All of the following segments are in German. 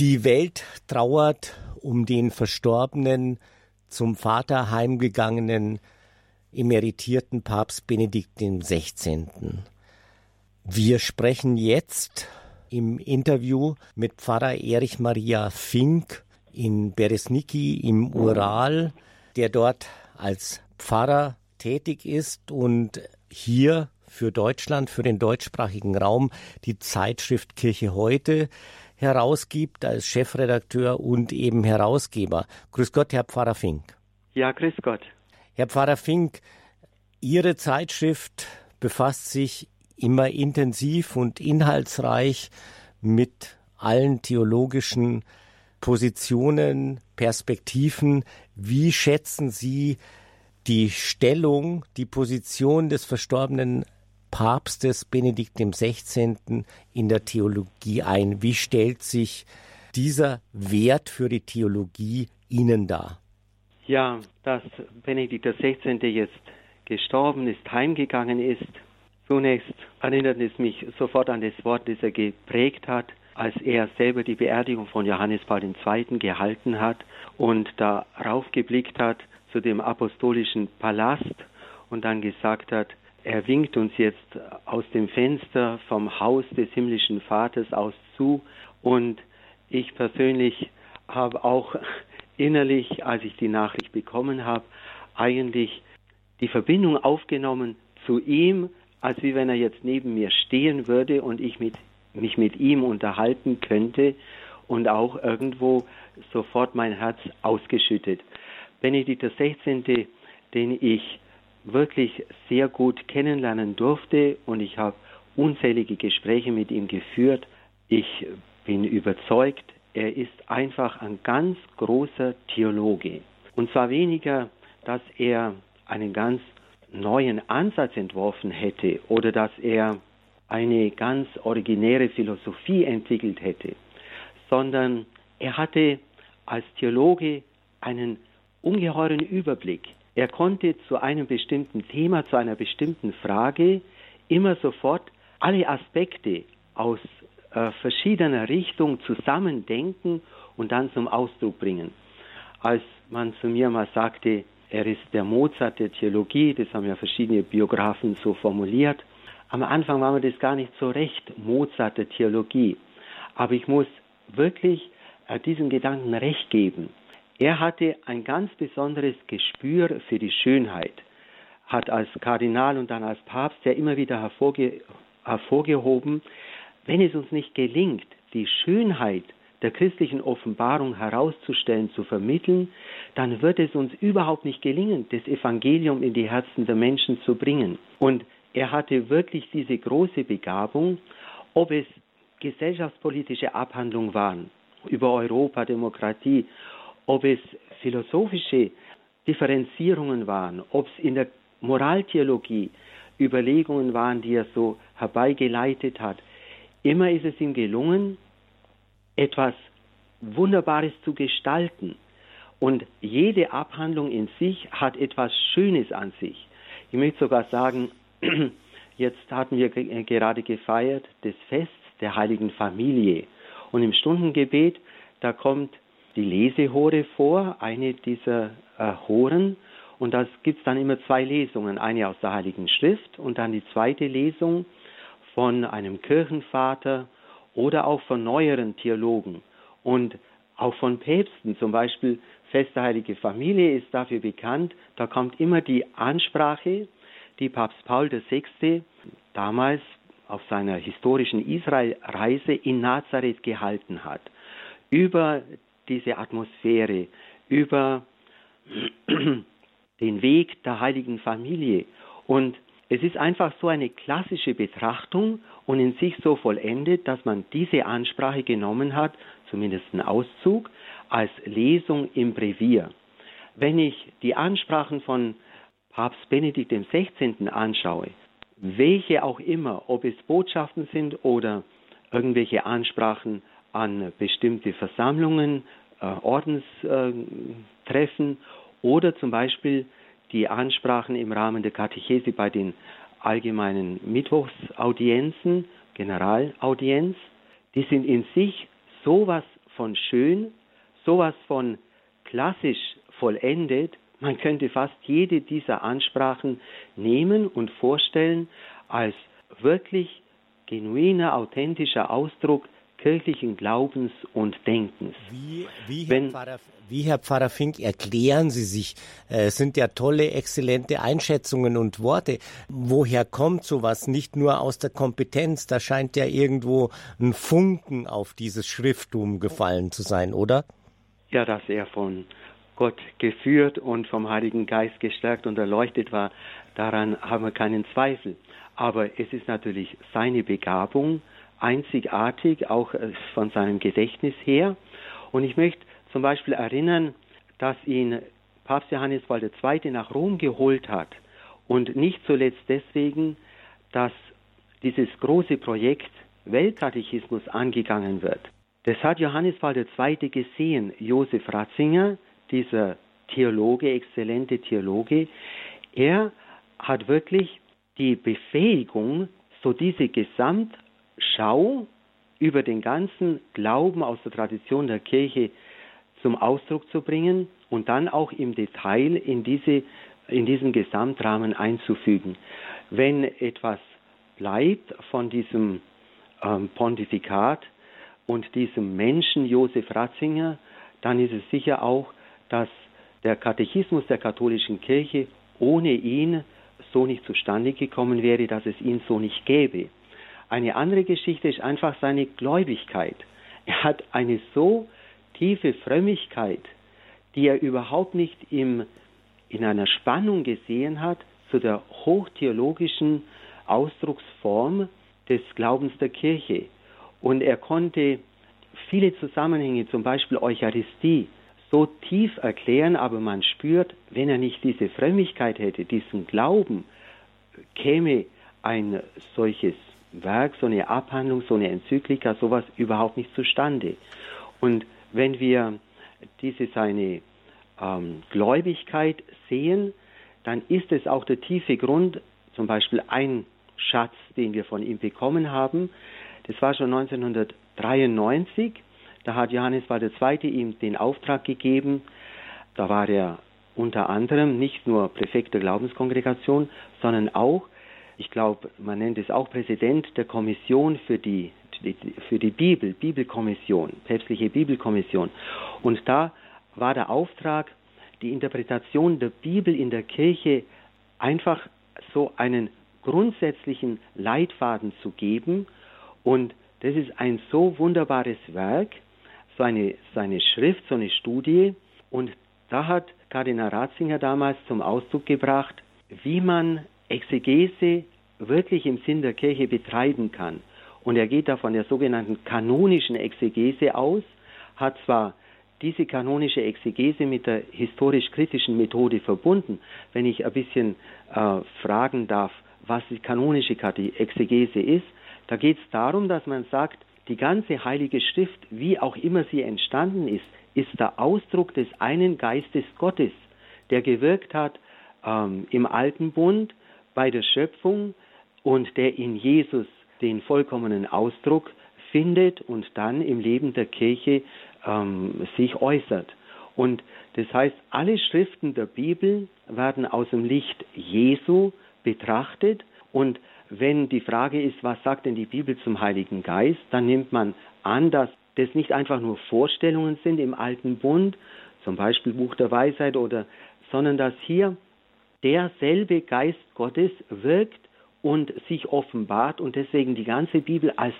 Die Welt trauert um den verstorbenen, zum Vater heimgegangenen, emeritierten Papst Benedikt XVI. Wir sprechen jetzt im Interview mit Pfarrer Erich Maria Fink in Beresniki im Ural, der dort als Pfarrer tätig ist und hier für Deutschland, für den deutschsprachigen Raum die Zeitschrift Kirche heute herausgibt als Chefredakteur und eben Herausgeber. Grüß Gott, Herr Pfarrer Fink. Ja, grüß Gott. Herr Pfarrer Fink, Ihre Zeitschrift befasst sich immer intensiv und inhaltsreich mit allen theologischen Positionen, Perspektiven. Wie schätzen Sie die Stellung, die Position des verstorbenen Papstes Benedikt XVI. in der Theologie ein? Wie stellt sich dieser Wert für die Theologie Ihnen dar? Ja, dass Benedikt XVI. jetzt gestorben ist, heimgegangen ist, zunächst erinnert es mich sofort an das Wort, das er geprägt hat, als er selber die Beerdigung von Johannes Paul II. gehalten hat und darauf geblickt hat zu dem apostolischen Palast und dann gesagt hat, er winkt uns jetzt aus dem Fenster vom Haus des himmlischen Vaters aus zu und ich persönlich habe auch innerlich, als ich die Nachricht bekommen habe, eigentlich die Verbindung aufgenommen zu ihm, als wie wenn er jetzt neben mir stehen würde und ich mit, mich mit ihm unterhalten könnte und auch irgendwo sofort mein Herz ausgeschüttet. Benedikt XVI., den ich wirklich sehr gut kennenlernen durfte und ich habe unzählige Gespräche mit ihm geführt. Ich bin überzeugt, er ist einfach ein ganz großer Theologe. Und zwar weniger, dass er einen ganz neuen Ansatz entworfen hätte oder dass er eine ganz originäre Philosophie entwickelt hätte, sondern er hatte als Theologe einen ungeheuren Überblick. Er konnte zu einem bestimmten Thema, zu einer bestimmten Frage immer sofort alle Aspekte aus äh, verschiedener Richtung zusammendenken und dann zum Ausdruck bringen. Als man zu mir mal sagte, er ist der Mozart der Theologie, das haben ja verschiedene Biografen so formuliert. Am Anfang war mir das gar nicht so recht, Mozart der Theologie. Aber ich muss wirklich äh, diesem Gedanken recht geben. Er hatte ein ganz besonderes Gespür für die Schönheit, hat als Kardinal und dann als Papst ja immer wieder hervorge hervorgehoben, wenn es uns nicht gelingt, die Schönheit der christlichen Offenbarung herauszustellen, zu vermitteln, dann wird es uns überhaupt nicht gelingen, das Evangelium in die Herzen der Menschen zu bringen. Und er hatte wirklich diese große Begabung, ob es gesellschaftspolitische Abhandlungen waren über Europa, Demokratie ob es philosophische Differenzierungen waren, ob es in der Moraltheologie Überlegungen waren, die er so herbeigeleitet hat. Immer ist es ihm gelungen, etwas Wunderbares zu gestalten. Und jede Abhandlung in sich hat etwas Schönes an sich. Ich möchte sogar sagen, jetzt hatten wir gerade gefeiert das Fest der heiligen Familie. Und im Stundengebet, da kommt die Lesehore vor, eine dieser äh, Horen. Und da gibt es dann immer zwei Lesungen, eine aus der Heiligen Schrift und dann die zweite Lesung von einem Kirchenvater oder auch von neueren Theologen und auch von Päpsten. Zum Beispiel Fest der Heilige Familie ist dafür bekannt. Da kommt immer die Ansprache, die Papst Paul VI. damals auf seiner historischen Israelreise in Nazareth gehalten hat, über diese Atmosphäre, über den Weg der heiligen Familie. Und es ist einfach so eine klassische Betrachtung und in sich so vollendet, dass man diese Ansprache genommen hat, zumindest einen Auszug, als Lesung im Brevier. Wenn ich die Ansprachen von Papst Benedikt XVI. anschaue, welche auch immer, ob es Botschaften sind oder irgendwelche Ansprachen an bestimmte Versammlungen, Ordenstreffen oder zum Beispiel die Ansprachen im Rahmen der Katechese bei den allgemeinen Mittwochsaudienzen, Generalaudienz, die sind in sich sowas von schön, sowas von klassisch vollendet. Man könnte fast jede dieser Ansprachen nehmen und vorstellen als wirklich genuiner, authentischer Ausdruck kirchlichen Glaubens und Denkens. Wie, wie, Herr, Wenn, Pfarrer, wie Herr Pfarrer Fink, erklären Sie sich? Äh, es sind ja tolle, exzellente Einschätzungen und Worte. Woher kommt sowas? Nicht nur aus der Kompetenz, da scheint ja irgendwo ein Funken auf dieses Schrifttum gefallen zu sein, oder? Ja, dass er von Gott geführt und vom Heiligen Geist gestärkt und erleuchtet war, daran haben wir keinen Zweifel. Aber es ist natürlich seine Begabung, einzigartig, auch äh, von seinem Gedächtnis her. Und ich möchte zum Beispiel erinnern, dass ihn Papst Johannes Paul II. nach Rom geholt hat. Und nicht zuletzt deswegen, dass dieses große Projekt Weltkatechismus angegangen wird. Das hat Johannes Paul II. gesehen. Josef Ratzinger, dieser Theologe, exzellente Theologe, er hat wirklich die Befähigung, so diese Gesamt Schau über den ganzen Glauben aus der Tradition der Kirche zum Ausdruck zu bringen und dann auch im Detail in, diese, in diesen Gesamtrahmen einzufügen. Wenn etwas bleibt von diesem ähm, Pontifikat und diesem Menschen Josef Ratzinger, dann ist es sicher auch, dass der Katechismus der katholischen Kirche ohne ihn so nicht zustande gekommen wäre, dass es ihn so nicht gäbe. Eine andere Geschichte ist einfach seine Gläubigkeit. Er hat eine so tiefe Frömmigkeit, die er überhaupt nicht im, in einer Spannung gesehen hat zu der hochtheologischen Ausdrucksform des Glaubens der Kirche. Und er konnte viele Zusammenhänge, zum Beispiel Eucharistie, so tief erklären, aber man spürt, wenn er nicht diese Frömmigkeit hätte, diesen Glauben, käme ein solches Werk, so eine Abhandlung, so eine Enzyklika, sowas überhaupt nicht zustande. Und wenn wir diese seine ähm, Gläubigkeit sehen, dann ist es auch der tiefe Grund, zum Beispiel ein Schatz, den wir von ihm bekommen haben. Das war schon 1993. Da hat Johannes Paul II. ihm den Auftrag gegeben. Da war er unter anderem nicht nur Präfekt der Glaubenskongregation, sondern auch ich glaube, man nennt es auch Präsident der Kommission für die, für die Bibel, Bibelkommission, päpstliche Bibelkommission. Und da war der Auftrag, die Interpretation der Bibel in der Kirche einfach so einen grundsätzlichen Leitfaden zu geben. Und das ist ein so wunderbares Werk, so eine, so eine Schrift, so eine Studie. Und da hat Kardinal Ratzinger damals zum Ausdruck gebracht, wie man Exegese wirklich im Sinn der Kirche betreiben kann. Und er geht da von der sogenannten kanonischen Exegese aus, hat zwar diese kanonische Exegese mit der historisch-kritischen Methode verbunden. Wenn ich ein bisschen äh, fragen darf, was die kanonische Exegese ist, da geht es darum, dass man sagt, die ganze Heilige Schrift, wie auch immer sie entstanden ist, ist der Ausdruck des einen Geistes Gottes, der gewirkt hat ähm, im Alten Bund, bei der Schöpfung und der in Jesus den vollkommenen Ausdruck findet und dann im Leben der Kirche ähm, sich äußert. Und das heißt, alle Schriften der Bibel werden aus dem Licht Jesu betrachtet und wenn die Frage ist, was sagt denn die Bibel zum Heiligen Geist, dann nimmt man an, dass das nicht einfach nur Vorstellungen sind im Alten Bund, zum Beispiel Buch der Weisheit oder, sondern dass hier derselbe Geist Gottes wirkt und sich offenbart und deswegen die ganze Bibel als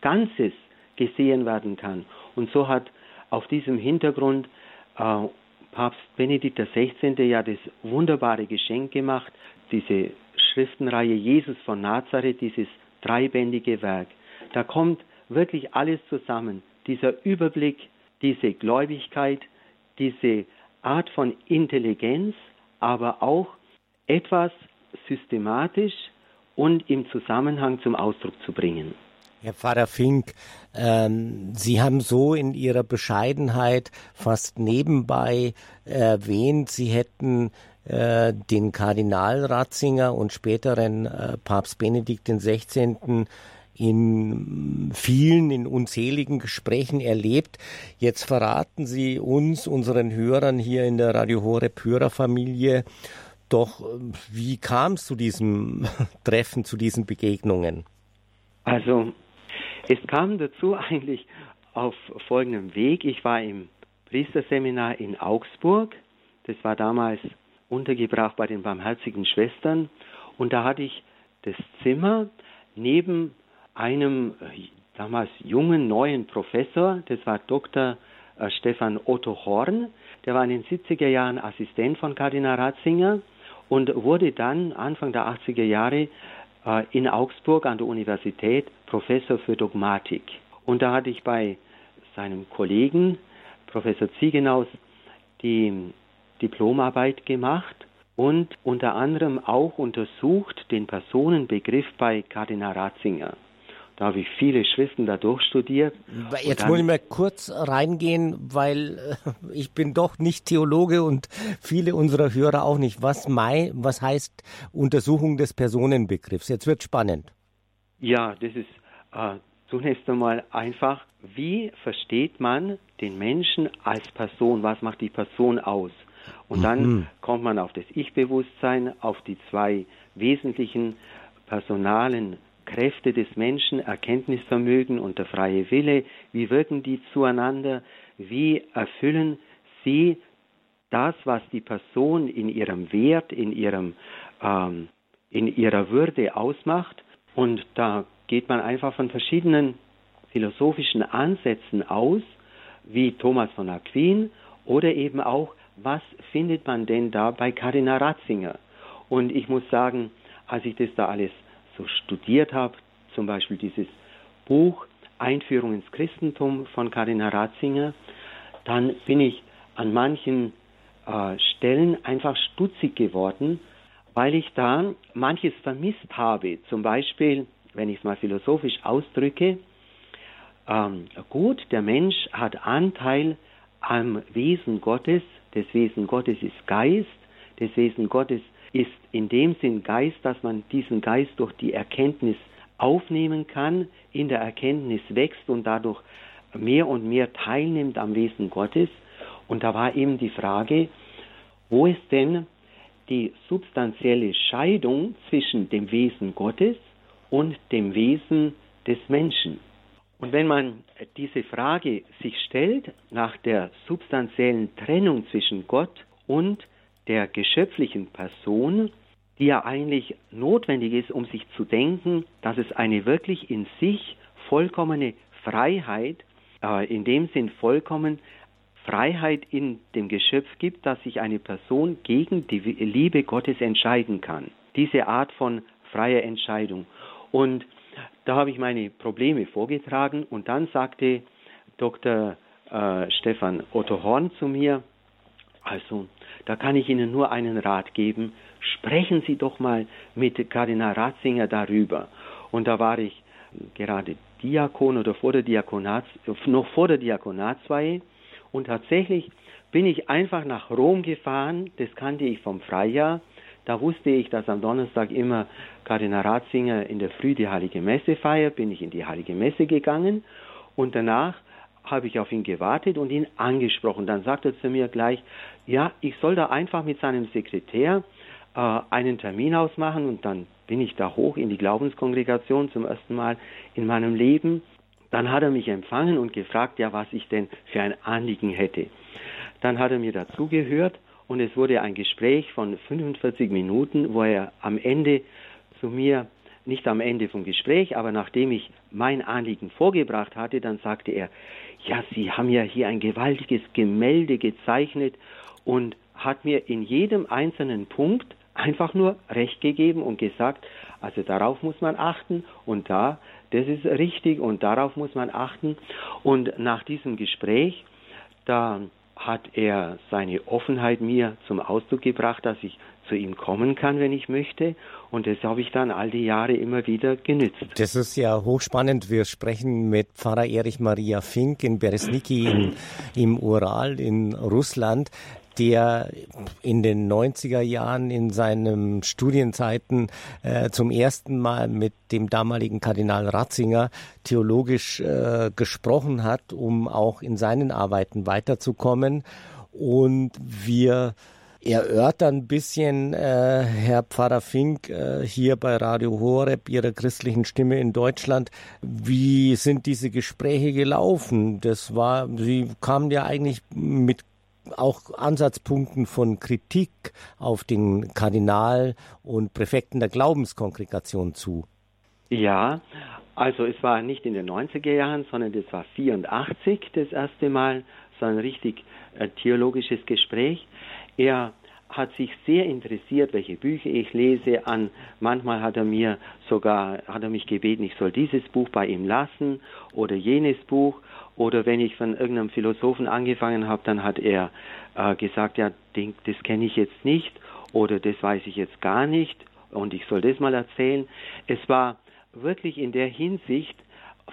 Ganzes gesehen werden kann. Und so hat auf diesem Hintergrund äh, Papst Benedikt XVI. ja das wunderbare Geschenk gemacht, diese Schriftenreihe Jesus von Nazareth, dieses dreibändige Werk. Da kommt wirklich alles zusammen. Dieser Überblick, diese Gläubigkeit, diese Art von Intelligenz, aber auch etwas systematisch und im Zusammenhang zum Ausdruck zu bringen. Herr Pfarrer Fink, ähm, Sie haben so in Ihrer Bescheidenheit fast nebenbei erwähnt, Sie hätten äh, den Kardinal Ratzinger und späteren äh, Papst Benedikt XVI in vielen, in unzähligen Gesprächen erlebt. Jetzt verraten Sie uns, unseren Hörern hier in der Radio Horeb Hörerfamilie, doch, wie kam es zu diesem Treffen, zu diesen Begegnungen? Also, es kam dazu eigentlich auf folgendem Weg. Ich war im Priesterseminar in Augsburg. Das war damals untergebracht bei den Barmherzigen Schwestern. Und da hatte ich das Zimmer neben einem damals jungen, neuen Professor, das war Dr. Äh, Stefan Otto Horn, der war in den 70er Jahren Assistent von Kardinal Ratzinger und wurde dann Anfang der 80er Jahre äh, in Augsburg an der Universität Professor für Dogmatik. Und da hatte ich bei seinem Kollegen, Professor Ziegenaus, die Diplomarbeit gemacht und unter anderem auch untersucht den Personenbegriff bei Kardinal Ratzinger. Da habe ich viele Schriften da durchstudiert. Jetzt muss ich mal kurz reingehen, weil äh, ich bin doch nicht Theologe und viele unserer Hörer auch nicht. Was, mein, was heißt Untersuchung des Personenbegriffs? Jetzt wird spannend. Ja, das ist äh, zunächst einmal einfach, wie versteht man den Menschen als Person? Was macht die Person aus? Und mhm. dann kommt man auf das Ich-Bewusstsein, auf die zwei wesentlichen personalen Kräfte des Menschen, Erkenntnisvermögen und der freie Wille, wie wirken die zueinander, wie erfüllen sie das, was die Person in ihrem Wert, in, ihrem, ähm, in ihrer Würde ausmacht. Und da geht man einfach von verschiedenen philosophischen Ansätzen aus, wie Thomas von Aquin, oder eben auch, was findet man denn da bei Kardinal Ratzinger? Und ich muss sagen, als ich das da alles so studiert habe, zum Beispiel dieses Buch Einführung ins Christentum von Kardinal Ratzinger, dann bin ich an manchen äh, Stellen einfach stutzig geworden, weil ich da manches vermisst habe. Zum Beispiel, wenn ich es mal philosophisch ausdrücke, ähm, gut, der Mensch hat Anteil am Wesen Gottes, das Wesen Gottes ist Geist, das Wesen Gottes ist in dem Sinn Geist, dass man diesen Geist durch die Erkenntnis aufnehmen kann, in der Erkenntnis wächst und dadurch mehr und mehr teilnimmt am Wesen Gottes. Und da war eben die Frage, wo ist denn die substanzielle Scheidung zwischen dem Wesen Gottes und dem Wesen des Menschen? Und wenn man diese Frage sich stellt nach der substanziellen Trennung zwischen Gott und der geschöpflichen Person, die ja eigentlich notwendig ist, um sich zu denken, dass es eine wirklich in sich vollkommene Freiheit, äh, in dem Sinn vollkommen Freiheit in dem Geschöpf gibt, dass sich eine Person gegen die Liebe Gottes entscheiden kann. Diese Art von freier Entscheidung. Und da habe ich meine Probleme vorgetragen und dann sagte Dr. Äh, Stefan Otto Horn zu mir, also da kann ich Ihnen nur einen Rat geben. Sprechen Sie doch mal mit Kardinal Ratzinger darüber. Und da war ich gerade Diakon oder vor der Diakonats, noch vor der Diakonatsweihe. Und tatsächlich bin ich einfach nach Rom gefahren. Das kannte ich vom Freijahr. Da wusste ich, dass am Donnerstag immer Kardinal Ratzinger in der Früh die Heilige Messe feiert. Bin ich in die Heilige Messe gegangen. Und danach habe ich auf ihn gewartet und ihn angesprochen. Dann sagte er zu mir gleich, ja, ich soll da einfach mit seinem Sekretär äh, einen Termin ausmachen und dann bin ich da hoch in die Glaubenskongregation zum ersten Mal in meinem Leben. Dann hat er mich empfangen und gefragt, ja, was ich denn für ein Anliegen hätte. Dann hat er mir dazugehört und es wurde ein Gespräch von 45 Minuten, wo er am Ende zu mir nicht am Ende vom Gespräch, aber nachdem ich mein Anliegen vorgebracht hatte, dann sagte er, ja, Sie haben ja hier ein gewaltiges Gemälde gezeichnet und hat mir in jedem einzelnen Punkt einfach nur Recht gegeben und gesagt, also darauf muss man achten und da, das ist richtig und darauf muss man achten. Und nach diesem Gespräch, da hat er seine Offenheit mir zum Ausdruck gebracht, dass ich zu ihm kommen kann, wenn ich möchte. Und das habe ich dann all die Jahre immer wieder genützt. Das ist ja hochspannend. Wir sprechen mit Pfarrer Erich Maria Fink in Beresniki in, im Ural in Russland. der in den 90er Jahren in seinen Studienzeiten äh, zum ersten Mal mit dem damaligen Kardinal Ratzinger theologisch äh, gesprochen hat, um auch in seinen Arbeiten weiterzukommen. Und wir erörtern ein bisschen, äh, Herr Pfarrer Fink, äh, hier bei Radio Horeb, Ihrer christlichen Stimme in Deutschland. Wie sind diese Gespräche gelaufen? Das war, Sie kamen ja eigentlich mit auch Ansatzpunkten von Kritik auf den Kardinal und Präfekten der Glaubenskongregation zu. Ja, also es war nicht in den 90er Jahren, sondern das war 84 das erste Mal, so ein richtig äh, theologisches Gespräch. Er hat sich sehr interessiert, welche Bücher ich lese. An manchmal hat er mir sogar hat er mich gebeten, ich soll dieses Buch bei ihm lassen oder jenes Buch. Oder wenn ich von irgendeinem Philosophen angefangen habe, dann hat er äh, gesagt, ja, das kenne ich jetzt nicht oder das weiß ich jetzt gar nicht und ich soll das mal erzählen. Es war wirklich in der Hinsicht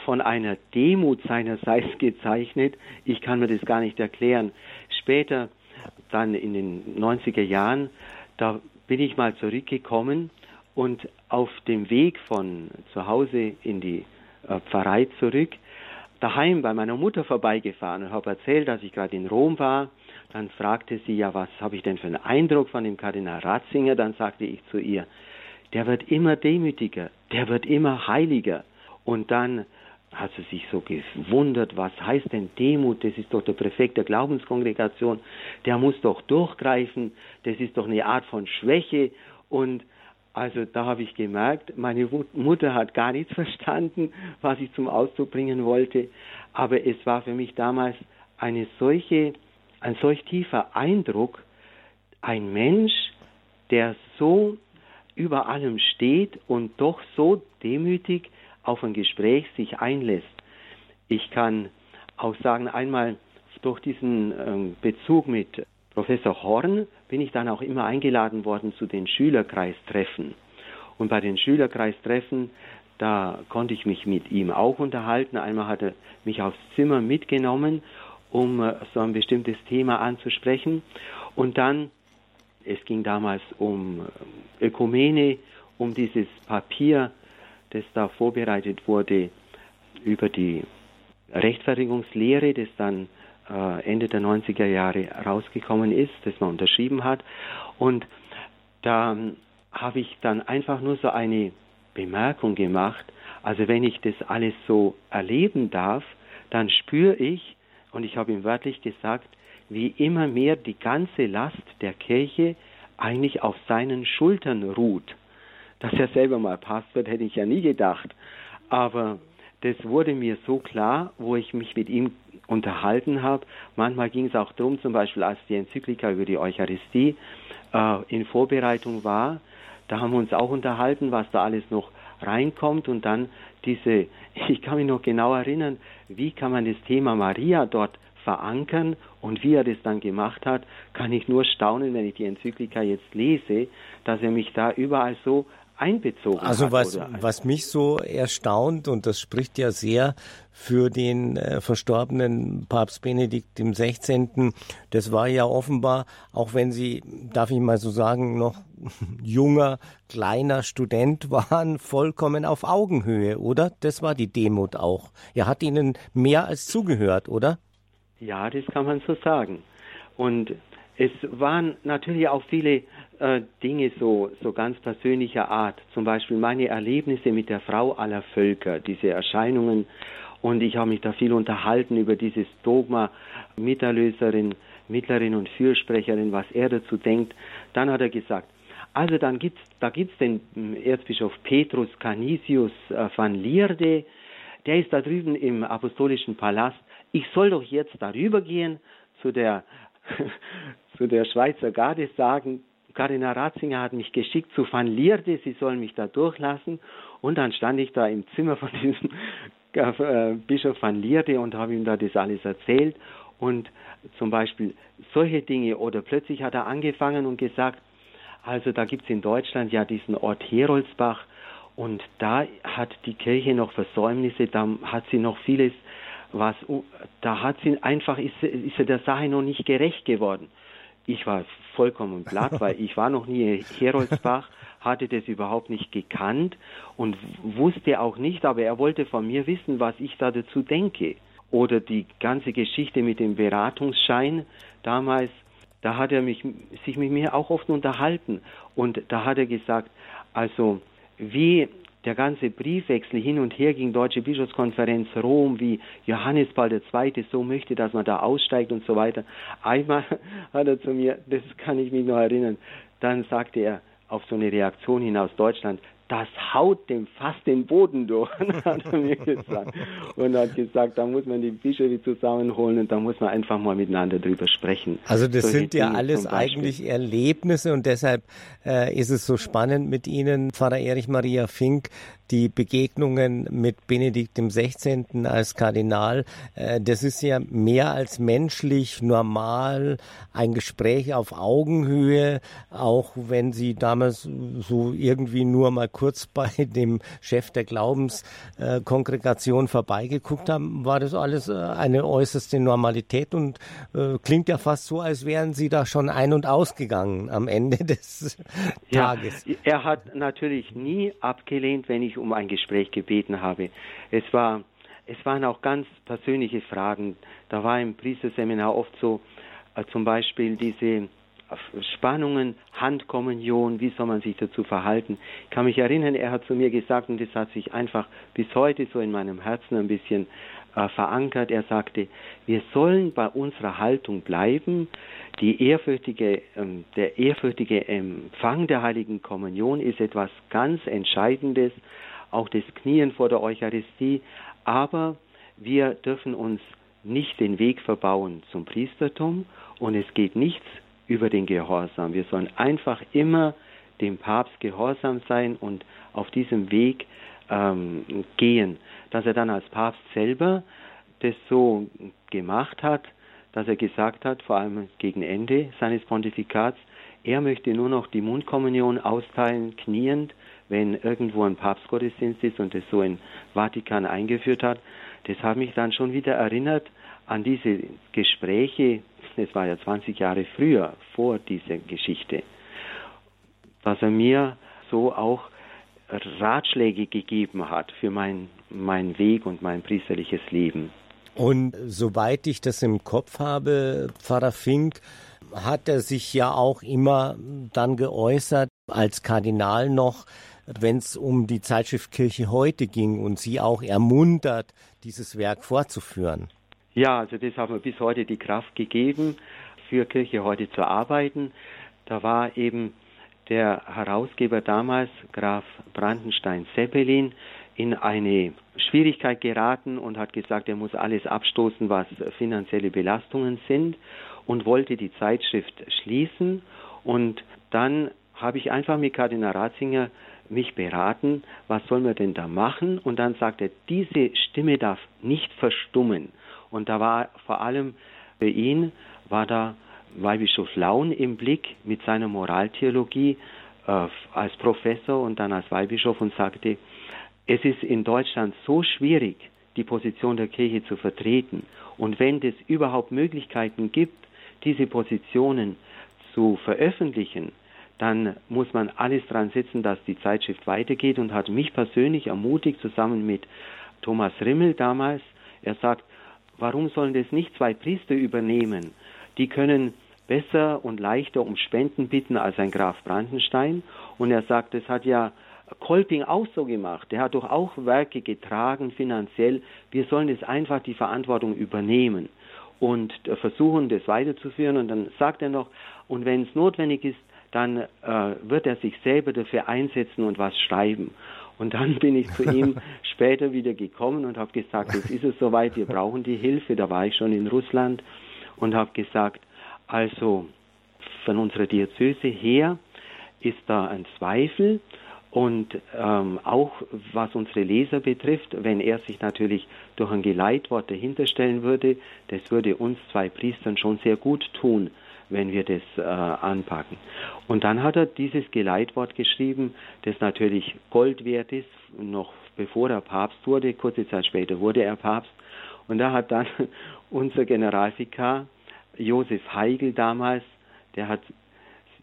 von einer Demut seinerseits gezeichnet. Ich kann mir das gar nicht erklären. Später, dann in den 90er Jahren, da bin ich mal zurückgekommen und auf dem Weg von zu Hause in die äh, Pfarrei zurück, daheim bei meiner Mutter vorbeigefahren und habe erzählt, dass ich gerade in Rom war. Dann fragte sie ja, was habe ich denn für einen Eindruck von dem Kardinal Ratzinger? Dann sagte ich zu ihr, der wird immer demütiger, der wird immer heiliger. Und dann hat sie sich so gewundert, was heißt denn Demut? Das ist doch der Präfekt der Glaubenskongregation, der muss doch durchgreifen, das ist doch eine Art von Schwäche. Und also da habe ich gemerkt, meine Mutter hat gar nichts verstanden, was ich zum Ausdruck bringen wollte. Aber es war für mich damals eine solche, ein solch tiefer Eindruck, ein Mensch, der so über allem steht und doch so demütig auf ein Gespräch sich einlässt. Ich kann auch sagen, einmal durch diesen ähm, Bezug mit Professor Horn bin ich dann auch immer eingeladen worden zu den Schülerkreistreffen. Und bei den Schülerkreistreffen, da konnte ich mich mit ihm auch unterhalten. Einmal hat er mich aufs Zimmer mitgenommen, um äh, so ein bestimmtes Thema anzusprechen. Und dann, es ging damals um äh, Ökumene, um dieses Papier, das da vorbereitet wurde über die Rechtfertigungslehre, das dann äh, Ende der 90er Jahre rausgekommen ist, das man unterschrieben hat. Und da habe ich dann einfach nur so eine Bemerkung gemacht. Also wenn ich das alles so erleben darf, dann spüre ich, und ich habe ihm wörtlich gesagt, wie immer mehr die ganze Last der Kirche eigentlich auf seinen Schultern ruht. Dass er selber mal Papst wird, hätte ich ja nie gedacht. Aber das wurde mir so klar, wo ich mich mit ihm unterhalten habe. Manchmal ging es auch darum, zum Beispiel als die Enzyklika über die Eucharistie äh, in Vorbereitung war, da haben wir uns auch unterhalten, was da alles noch reinkommt und dann diese, ich kann mich noch genau erinnern, wie kann man das Thema Maria dort verankern und wie er das dann gemacht hat, kann ich nur staunen, wenn ich die Enzyklika jetzt lese, dass er mich da überall so einbezogen also hat. Was, was mich so erstaunt, und das spricht ja sehr für den äh, verstorbenen Papst Benedikt dem 16., das war ja offenbar, auch wenn Sie, darf ich mal so sagen, noch junger, kleiner Student waren, vollkommen auf Augenhöhe, oder? Das war die Demut auch. Er hat Ihnen mehr als zugehört, oder? Ja, das kann man so sagen. Und es waren natürlich auch viele äh, Dinge so, so ganz persönlicher Art, zum Beispiel meine Erlebnisse mit der Frau aller Völker, diese Erscheinungen. Und ich habe mich da viel unterhalten über dieses Dogma Miterlöserin, Mittlerin und Fürsprecherin, was er dazu denkt. Dann hat er gesagt, also dann gibt's, da gibt's den hm, Erzbischof Petrus Canisius äh, van Lierde, der ist da drüben im apostolischen Palast. Ich soll doch jetzt darüber gehen zu der, zu der Schweizer Garde sagen, Kardinal Ratzinger hat mich geschickt zu Van Lierde, sie sollen mich da durchlassen. Und dann stand ich da im Zimmer von diesem äh, Bischof Van Lierde und habe ihm da das alles erzählt. Und zum Beispiel solche Dinge. Oder plötzlich hat er angefangen und gesagt, also da gibt es in Deutschland ja diesen Ort Heroldsbach und da hat die Kirche noch Versäumnisse, da hat sie noch vieles, was, da hat sie einfach, ist, ist sie der Sache noch nicht gerecht geworden ich war vollkommen platt, weil ich war noch nie in Heroldsbach, hatte das überhaupt nicht gekannt und wusste auch nicht, aber er wollte von mir wissen, was ich da dazu denke. Oder die ganze Geschichte mit dem Beratungsschein damals, da hat er mich, sich mit mir auch oft unterhalten. Und da hat er gesagt, also wie der ganze Briefwechsel hin und her ging, Deutsche Bischofskonferenz Rom, wie Johannes Paul II. so möchte, dass man da aussteigt und so weiter. Einmal hat er zu mir, das kann ich mich noch erinnern, dann sagte er auf so eine Reaktion hin aus Deutschland, das haut dem fast den Boden durch, hat er mir gesagt. Und hat gesagt, da muss man die Bischöfe zusammenholen und da muss man einfach mal miteinander drüber sprechen. Also das so sind ja alles eigentlich Erlebnisse und deshalb äh, ist es so spannend mit Ihnen, Pfarrer Erich Maria Fink, die Begegnungen mit Benedikt dem 16. als Kardinal, äh, das ist ja mehr als menschlich, normal, ein Gespräch auf Augenhöhe, auch wenn Sie damals so irgendwie nur mal kurz bei dem Chef der Glaubenskongregation vorbeigeguckt haben, war das alles äh, eine äußerste Normalität und äh, klingt ja fast so, als wären Sie da schon ein- und ausgegangen am Ende des Tages. Ja, er hat natürlich nie abgelehnt, wenn ich um ein Gespräch gebeten habe. Es war, es waren auch ganz persönliche Fragen. Da war im Priesterseminar oft so, äh, zum Beispiel diese äh, Spannungen, Handkommunion, wie soll man sich dazu verhalten. Ich kann mich erinnern, er hat zu mir gesagt, und das hat sich einfach bis heute so in meinem Herzen ein bisschen äh, verankert. Er sagte, wir sollen bei unserer Haltung bleiben. Die ehrfürchtige, ähm, der ehrfürchtige Empfang der heiligen Kommunion ist etwas ganz Entscheidendes auch das Knien vor der Eucharistie, aber wir dürfen uns nicht den Weg verbauen zum Priestertum und es geht nichts über den Gehorsam. Wir sollen einfach immer dem Papst gehorsam sein und auf diesem Weg ähm, gehen. Dass er dann als Papst selber das so gemacht hat, dass er gesagt hat, vor allem gegen Ende seines Pontifikats, er möchte nur noch die Mundkommunion austeilen, kniend, wenn irgendwo ein Papstgottesdienst ist und das so in Vatikan eingeführt hat, das hat mich dann schon wieder erinnert an diese Gespräche, das war ja 20 Jahre früher, vor dieser Geschichte, dass er mir so auch Ratschläge gegeben hat für mein, mein Weg und mein priesterliches Leben. Und soweit ich das im Kopf habe, Pfarrer Fink, hat er sich ja auch immer dann geäußert, als Kardinal noch, wenn es um die Zeitschrift Kirche heute ging und Sie auch ermuntert, dieses Werk fortzuführen. Ja, also das hat mir bis heute die Kraft gegeben, für Kirche heute zu arbeiten. Da war eben der Herausgeber damals, Graf Brandenstein-Zeppelin, in eine Schwierigkeit geraten und hat gesagt, er muss alles abstoßen, was finanzielle Belastungen sind und wollte die Zeitschrift schließen. Und dann habe ich einfach mit Kardinal Ratzinger mich beraten, was soll man denn da machen? Und dann sagte er, diese Stimme darf nicht verstummen. Und da war vor allem für ihn, war da Weihbischof Laun im Blick mit seiner Moraltheologie äh, als Professor und dann als Weihbischof und sagte, es ist in Deutschland so schwierig, die Position der Kirche zu vertreten. Und wenn es überhaupt Möglichkeiten gibt, diese Positionen zu veröffentlichen, dann muss man alles dran setzen, dass die Zeitschrift weitergeht und hat mich persönlich ermutigt, zusammen mit Thomas Rimmel damals. Er sagt, warum sollen das nicht zwei Priester übernehmen? Die können besser und leichter um Spenden bitten als ein Graf Brandenstein. Und er sagt, das hat ja Kolping auch so gemacht. Der hat doch auch Werke getragen finanziell. Wir sollen jetzt einfach die Verantwortung übernehmen und versuchen, das weiterzuführen. Und dann sagt er noch, und wenn es notwendig ist, dann äh, wird er sich selber dafür einsetzen und was schreiben. Und dann bin ich zu ihm später wieder gekommen und habe gesagt, jetzt ist es soweit, wir brauchen die Hilfe. Da war ich schon in Russland und habe gesagt, also von unserer Diözese her ist da ein Zweifel und ähm, auch was unsere Leser betrifft, wenn er sich natürlich durch ein Geleitwort dahinterstellen würde, das würde uns zwei Priestern schon sehr gut tun wenn wir das äh, anpacken. Und dann hat er dieses Geleitwort geschrieben, das natürlich Gold wert ist, noch bevor er Papst wurde, kurze Zeit später wurde er Papst. Und da hat dann unser Generalvikar Josef Heigl damals der hat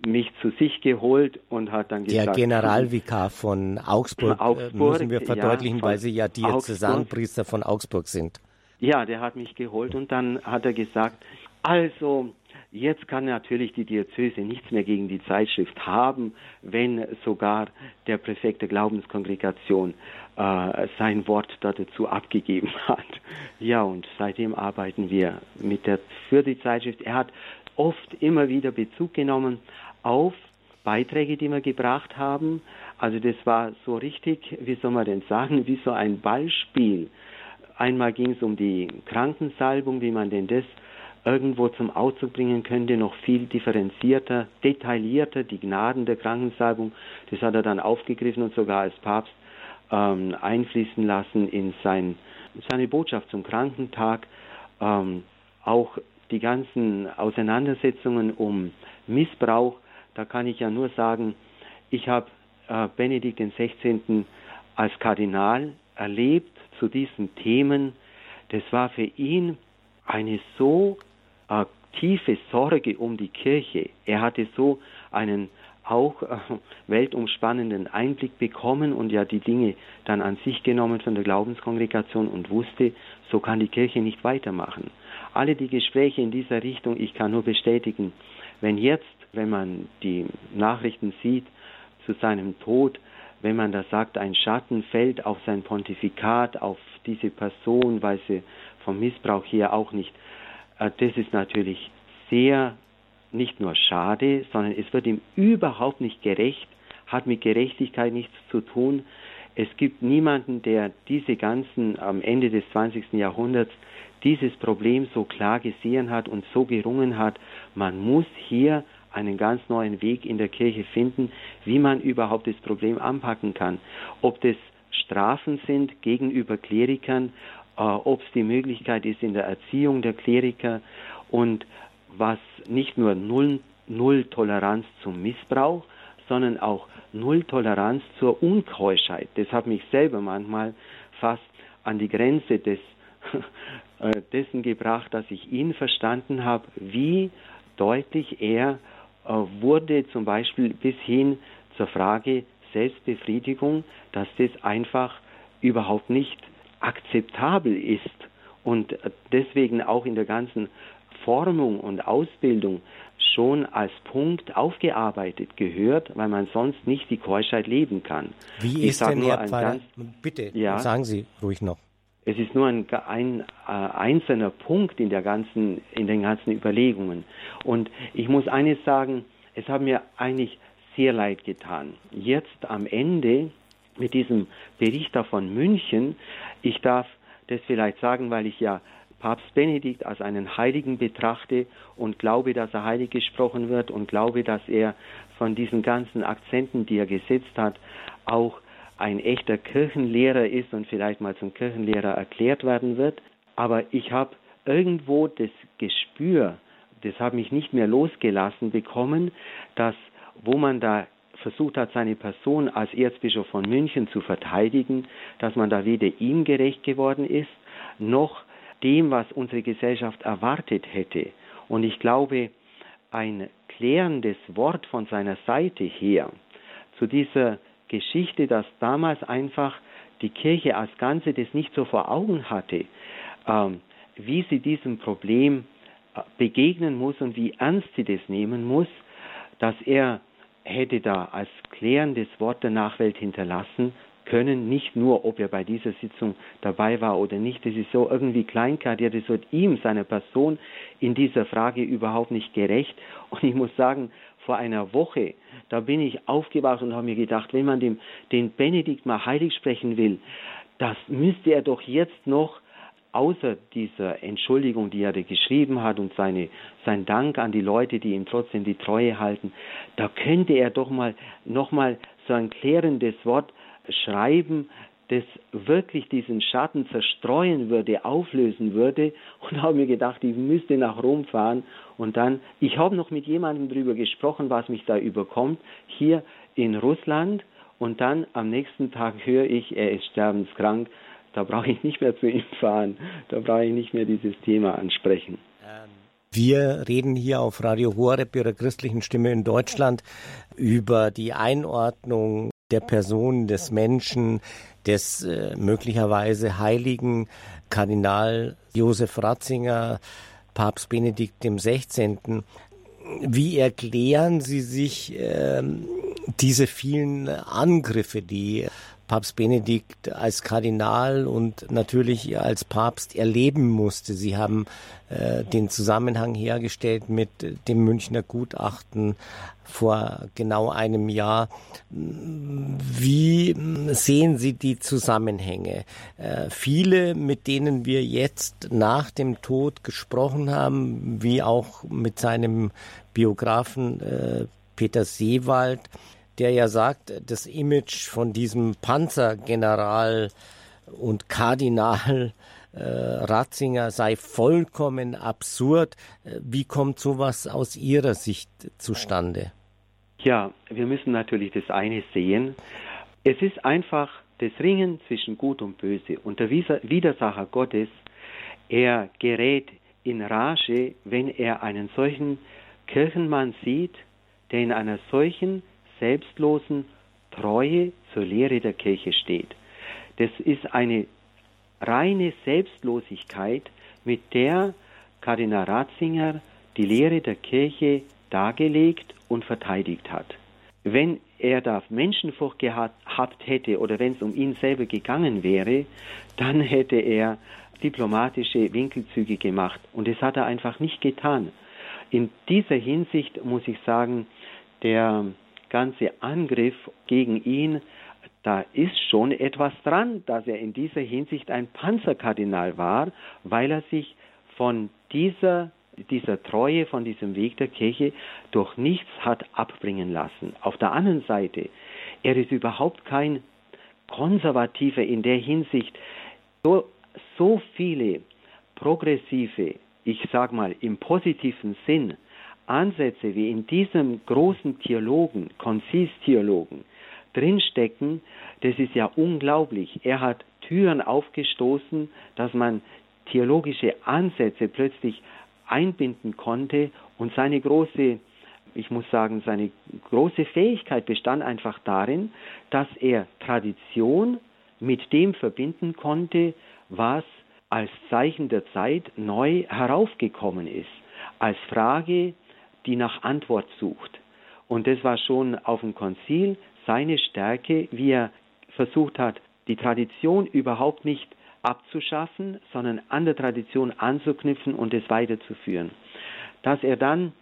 mich zu sich geholt und hat dann gesagt... Der Generalvikar von Augsburg, Augsburg müssen wir verdeutlichen, ja, weil Sie ja Diözesanpriester von Augsburg sind. Ja, der hat mich geholt und dann hat er gesagt, also Jetzt kann natürlich die Diözese nichts mehr gegen die Zeitschrift haben, wenn sogar der Präfekt der Glaubenskongregation äh, sein Wort dazu abgegeben hat. Ja, und seitdem arbeiten wir mit der, für die Zeitschrift. Er hat oft immer wieder Bezug genommen auf Beiträge, die wir gebracht haben. Also das war so richtig, wie soll man denn sagen, wie so ein Ballspiel. Einmal ging es um die Krankensalbung, wie man denn das irgendwo zum Ausdruck bringen könnte, noch viel differenzierter, detaillierter, die Gnaden der Krankensalbung. Das hat er dann aufgegriffen und sogar als Papst ähm, einfließen lassen in sein, seine Botschaft zum Krankentag. Ähm, auch die ganzen Auseinandersetzungen um Missbrauch, da kann ich ja nur sagen, ich habe äh, Benedikt XVI. als Kardinal erlebt zu diesen Themen. Das war für ihn eine so äh, tiefe Sorge um die Kirche. Er hatte so einen auch äh, weltumspannenden Einblick bekommen und ja die Dinge dann an sich genommen von der Glaubenskongregation und wusste, so kann die Kirche nicht weitermachen. Alle die Gespräche in dieser Richtung, ich kann nur bestätigen, wenn jetzt, wenn man die Nachrichten sieht zu seinem Tod, wenn man da sagt, ein Schatten fällt auf sein Pontifikat, auf diese Person, weil sie vom Missbrauch hier auch nicht das ist natürlich sehr nicht nur schade, sondern es wird ihm überhaupt nicht gerecht, hat mit Gerechtigkeit nichts zu tun. Es gibt niemanden, der diese ganzen am Ende des 20. Jahrhunderts dieses Problem so klar gesehen hat und so gerungen hat. Man muss hier einen ganz neuen Weg in der Kirche finden, wie man überhaupt das Problem anpacken kann. Ob das Strafen sind gegenüber Klerikern ob es die Möglichkeit ist in der Erziehung der Kleriker und was nicht nur Null, Null Toleranz zum Missbrauch, sondern auch Null Toleranz zur Unkeuschheit. Das hat mich selber manchmal fast an die Grenze des, äh, dessen gebracht, dass ich ihn verstanden habe, wie deutlich er äh, wurde, zum Beispiel bis hin zur Frage Selbstbefriedigung, dass das einfach überhaupt nicht akzeptabel ist und deswegen auch in der ganzen Formung und Ausbildung schon als Punkt aufgearbeitet gehört, weil man sonst nicht die Keuschheit leben kann. Wie ich ist denn Herr Pfarrer? Bitte, ja, sagen Sie ruhig noch. Es ist nur ein, ein äh, einzelner Punkt in der ganzen, in den ganzen Überlegungen. Und ich muss eines sagen, es hat mir eigentlich sehr leid getan. Jetzt am Ende mit diesem Bericht von München. Ich darf das vielleicht sagen, weil ich ja Papst Benedikt als einen Heiligen betrachte und glaube, dass er heilig gesprochen wird und glaube, dass er von diesen ganzen Akzenten, die er gesetzt hat, auch ein echter Kirchenlehrer ist und vielleicht mal zum Kirchenlehrer erklärt werden wird. Aber ich habe irgendwo das Gespür, das hat mich nicht mehr losgelassen bekommen, dass wo man da versucht hat, seine Person als Erzbischof von München zu verteidigen, dass man da weder ihm gerecht geworden ist, noch dem, was unsere Gesellschaft erwartet hätte. Und ich glaube, ein klärendes Wort von seiner Seite her zu dieser Geschichte, dass damals einfach die Kirche als Ganze das nicht so vor Augen hatte, ähm, wie sie diesem Problem äh, begegnen muss und wie ernst sie das nehmen muss, dass er hätte da als klärendes Wort der Nachwelt hinterlassen können, nicht nur, ob er bei dieser Sitzung dabei war oder nicht. Das ist so irgendwie kleinkartiert, das wird ihm, seiner Person in dieser Frage überhaupt nicht gerecht. Und ich muss sagen, vor einer Woche, da bin ich aufgewacht und habe mir gedacht, wenn man dem, den Benedikt mal heilig sprechen will, das müsste er doch jetzt noch außer dieser Entschuldigung, die er geschrieben hat und seine, sein Dank an die Leute, die ihm trotzdem die Treue halten, da könnte er doch mal nochmal so ein klärendes Wort schreiben, das wirklich diesen Schatten zerstreuen würde, auflösen würde. Und habe mir gedacht, ich müsste nach Rom fahren. Und dann, ich habe noch mit jemandem darüber gesprochen, was mich da überkommt, hier in Russland. Und dann am nächsten Tag höre ich, er ist sterbenskrank. Da brauche ich nicht mehr zu ihm fahren. Da brauche ich nicht mehr dieses Thema ansprechen. Wir reden hier auf Radio Horeb, Ihrer christlichen Stimme in Deutschland, über die Einordnung der Person, des Menschen, des äh, möglicherweise heiligen Kardinal Josef Ratzinger, Papst Benedikt XVI. Wie erklären Sie sich äh, diese vielen Angriffe, die Papst Benedikt als Kardinal und natürlich als Papst erleben musste. Sie haben äh, den Zusammenhang hergestellt mit dem Münchner Gutachten vor genau einem Jahr. Wie sehen Sie die Zusammenhänge? Äh, viele, mit denen wir jetzt nach dem Tod gesprochen haben, wie auch mit seinem Biografen äh, Peter Seewald, der ja sagt, das Image von diesem Panzergeneral und Kardinal äh, Ratzinger sei vollkommen absurd. Äh, wie kommt sowas aus Ihrer Sicht zustande? Ja, wir müssen natürlich das eine sehen. Es ist einfach das Ringen zwischen Gut und Böse. Und der Widersacher Gottes, er gerät in Rage, wenn er einen solchen Kirchenmann sieht, der in einer solchen selbstlosen Treue zur Lehre der Kirche steht. Das ist eine reine Selbstlosigkeit, mit der Kardinal Ratzinger die Lehre der Kirche dargelegt und verteidigt hat. Wenn er da Menschenfurcht gehabt hätte oder wenn es um ihn selber gegangen wäre, dann hätte er diplomatische Winkelzüge gemacht. Und das hat er einfach nicht getan. In dieser Hinsicht muss ich sagen, der ganze Angriff gegen ihn, da ist schon etwas dran, dass er in dieser Hinsicht ein Panzerkardinal war, weil er sich von dieser dieser Treue, von diesem Weg der Kirche durch nichts hat abbringen lassen. Auf der anderen Seite, er ist überhaupt kein Konservativer in der Hinsicht, so, so viele progressive, ich sag mal im positiven Sinn, Ansätze wie in diesem großen Theologen, Konzilstheologen, drinstecken, das ist ja unglaublich. Er hat Türen aufgestoßen, dass man theologische Ansätze plötzlich einbinden konnte und seine große, ich muss sagen, seine große Fähigkeit bestand einfach darin, dass er Tradition mit dem verbinden konnte, was als Zeichen der Zeit neu heraufgekommen ist, als Frage, die nach Antwort sucht. Und das war schon auf dem Konzil seine Stärke, wie er versucht hat, die Tradition überhaupt nicht abzuschaffen, sondern an der Tradition anzuknüpfen und es weiterzuführen. Dass er dann,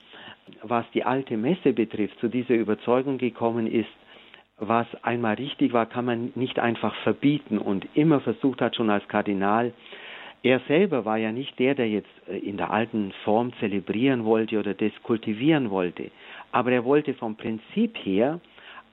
was die alte Messe betrifft, zu dieser Überzeugung gekommen ist, was einmal richtig war, kann man nicht einfach verbieten und immer versucht hat, schon als Kardinal, er selber war ja nicht der, der jetzt äh, in der alten Form zelebrieren wollte oder das kultivieren wollte, aber er wollte vom Prinzip her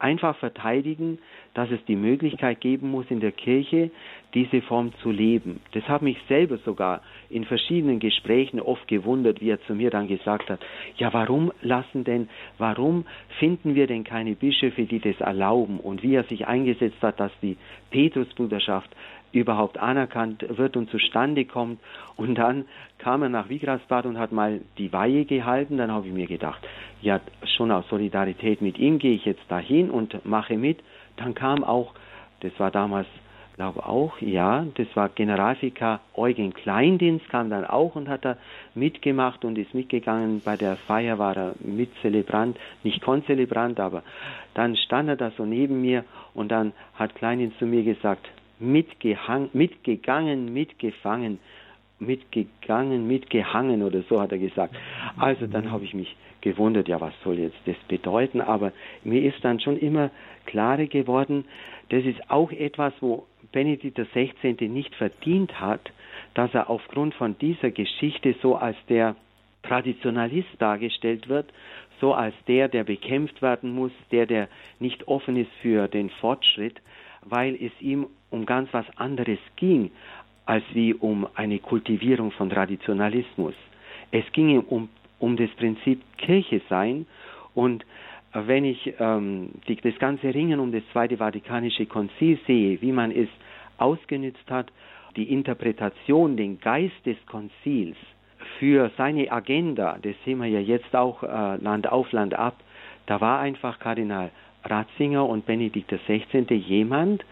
einfach verteidigen, dass es die Möglichkeit geben muss, in der Kirche diese Form zu leben. Das hat mich selber sogar in verschiedenen Gesprächen oft gewundert, wie er zu mir dann gesagt hat, ja, warum lassen denn, warum finden wir denn keine Bischöfe, die das erlauben? Und wie er sich eingesetzt hat, dass die Petrusbruderschaft überhaupt anerkannt wird und zustande kommt. Und dann kam er nach Wigrasbad und hat mal die Weihe gehalten. Dann habe ich mir gedacht, ja, schon aus Solidarität mit ihm gehe ich jetzt dahin und mache mit. Dann kam auch, das war damals, glaube auch, ja, das war Generalvikar Eugen Kleindienst, kam dann auch und hat da mitgemacht und ist mitgegangen. Bei der Feier war er Mitzelebrant, nicht Konzelebrant, aber dann stand er da so neben mir und dann hat Kleindienst zu mir gesagt, mitgegangen, mitgefangen, mitgegangen, mitgehangen oder so hat er gesagt. Also dann habe ich mich gewundert, ja, was soll jetzt das bedeuten? Aber mir ist dann schon immer klarer geworden, das ist auch etwas, wo Benedikt XVI. nicht verdient hat, dass er aufgrund von dieser Geschichte so als der Traditionalist dargestellt wird, so als der, der bekämpft werden muss, der, der nicht offen ist für den Fortschritt, weil es ihm um ganz was anderes ging, als wie um eine Kultivierung von Traditionalismus. Es ging um, um das Prinzip Kirche sein und wenn ich ähm, die, das ganze Ringen um das Zweite Vatikanische Konzil sehe, wie man es ausgenützt hat, die Interpretation, den Geist des Konzils für seine Agenda, das sehen wir ja jetzt auch äh, Land auf Land ab, da war einfach Kardinal Ratzinger und Benedikt XVI. jemand,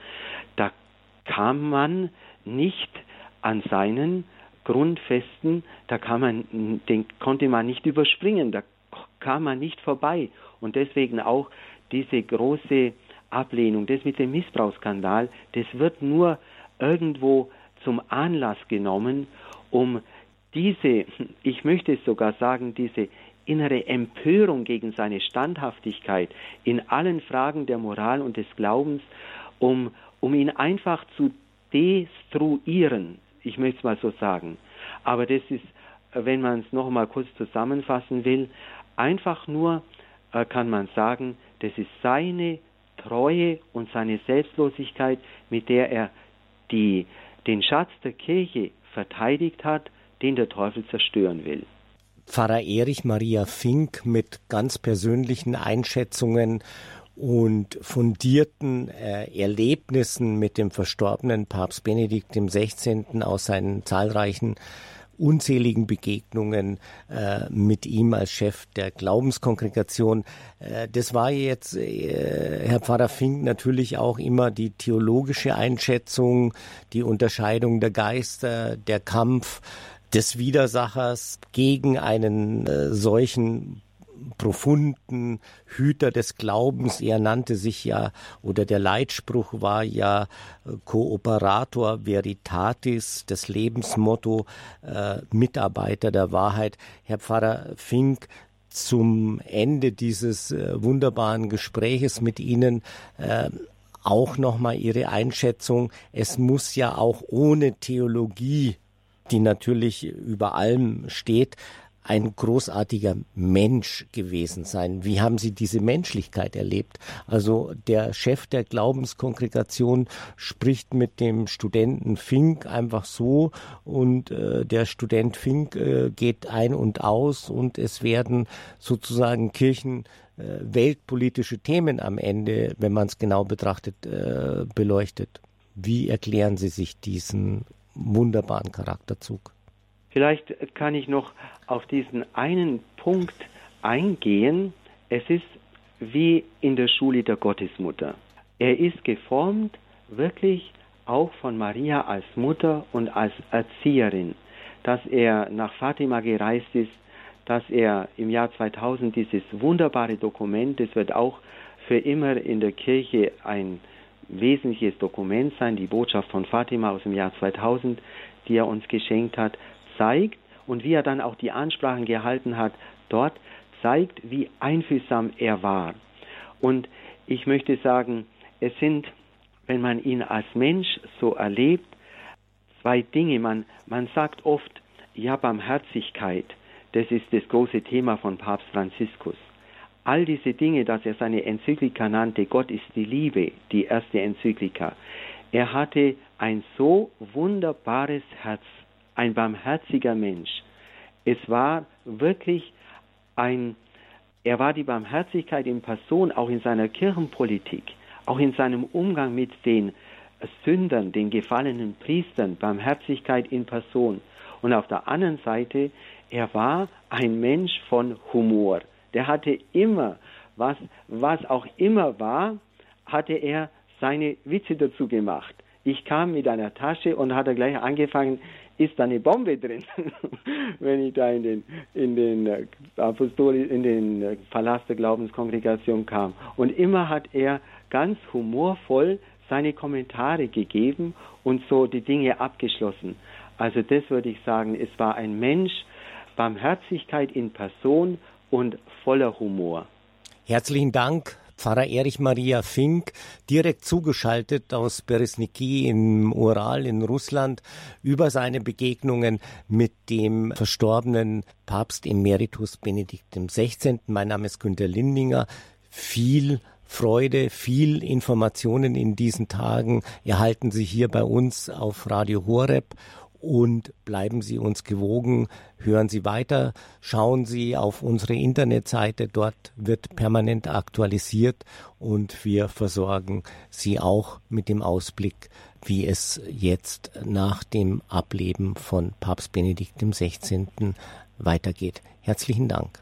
kam man nicht an seinen Grundfesten, da kam man, den konnte man nicht überspringen, da kam man nicht vorbei. Und deswegen auch diese große Ablehnung, das mit dem Missbrauchsskandal, das wird nur irgendwo zum Anlass genommen, um diese, ich möchte es sogar sagen, diese innere Empörung gegen seine Standhaftigkeit in allen Fragen der Moral und des Glaubens, um, um ihn einfach zu destruieren. Ich möchte es mal so sagen. Aber das ist, wenn man es noch mal kurz zusammenfassen will, einfach nur äh, kann man sagen, das ist seine Treue und seine Selbstlosigkeit, mit der er die, den Schatz der Kirche verteidigt hat, den der Teufel zerstören will. Pfarrer Erich Maria Fink mit ganz persönlichen Einschätzungen und fundierten äh, Erlebnissen mit dem verstorbenen Papst Benedikt XVI. aus seinen zahlreichen unzähligen Begegnungen äh, mit ihm als Chef der Glaubenskongregation. Äh, das war jetzt, äh, Herr Pfarrer Fink, natürlich auch immer die theologische Einschätzung, die Unterscheidung der Geister, der Kampf des Widersachers gegen einen äh, solchen profunden Hüter des Glaubens. Er nannte sich ja, oder der Leitspruch war ja äh, Cooperator Veritatis, das Lebensmotto, äh, Mitarbeiter der Wahrheit. Herr Pfarrer Fink, zum Ende dieses äh, wunderbaren Gespräches mit Ihnen äh, auch nochmal Ihre Einschätzung. Es muss ja auch ohne Theologie die natürlich über allem steht, ein großartiger Mensch gewesen sein. Wie haben Sie diese Menschlichkeit erlebt? Also der Chef der Glaubenskongregation spricht mit dem Studenten Fink einfach so und äh, der Student Fink äh, geht ein und aus und es werden sozusagen Kirchen äh, weltpolitische Themen am Ende, wenn man es genau betrachtet, äh, beleuchtet. Wie erklären Sie sich diesen wunderbaren Charakterzug. Vielleicht kann ich noch auf diesen einen Punkt eingehen. Es ist wie in der Schule der Gottesmutter. Er ist geformt wirklich auch von Maria als Mutter und als Erzieherin, dass er nach Fatima gereist ist, dass er im Jahr 2000 dieses wunderbare Dokument, das wird auch für immer in der Kirche ein wesentliches Dokument sein, die Botschaft von Fatima aus dem Jahr 2000, die er uns geschenkt hat, zeigt und wie er dann auch die Ansprachen gehalten hat, dort zeigt, wie einfühlsam er war. Und ich möchte sagen, es sind, wenn man ihn als Mensch so erlebt, zwei Dinge. Man, man sagt oft, ja, Barmherzigkeit, das ist das große Thema von Papst Franziskus all diese Dinge, dass er seine Enzyklika nannte, Gott ist die Liebe, die erste Enzyklika. Er hatte ein so wunderbares Herz, ein barmherziger Mensch. Es war wirklich ein, er war die Barmherzigkeit in Person, auch in seiner Kirchenpolitik, auch in seinem Umgang mit den Sündern, den gefallenen Priestern, Barmherzigkeit in Person. Und auf der anderen Seite, er war ein Mensch von Humor der hatte immer, was, was auch immer war, hatte er seine Witze dazu gemacht. Ich kam mit einer Tasche und hatte gleich angefangen, ist da eine Bombe drin, wenn ich da in den, in den äh, Apostol, in den äh, Palast der Glaubenskongregation kam. Und immer hat er ganz humorvoll seine Kommentare gegeben und so die Dinge abgeschlossen. Also das würde ich sagen, es war ein Mensch, Barmherzigkeit in Person und voller Humor. Herzlichen Dank, Pfarrer Erich Maria Fink, direkt zugeschaltet aus Beresniki im Ural in Russland über seine Begegnungen mit dem verstorbenen Papst Emeritus Benedikt XVI. Mein Name ist Günter Lindinger. Viel Freude, viel Informationen in diesen Tagen erhalten Sie hier bei uns auf Radio Horeb und bleiben Sie uns gewogen, hören Sie weiter, schauen Sie auf unsere Internetseite, dort wird permanent aktualisiert und wir versorgen Sie auch mit dem Ausblick, wie es jetzt nach dem Ableben von Papst Benedikt XVI. weitergeht. Herzlichen Dank.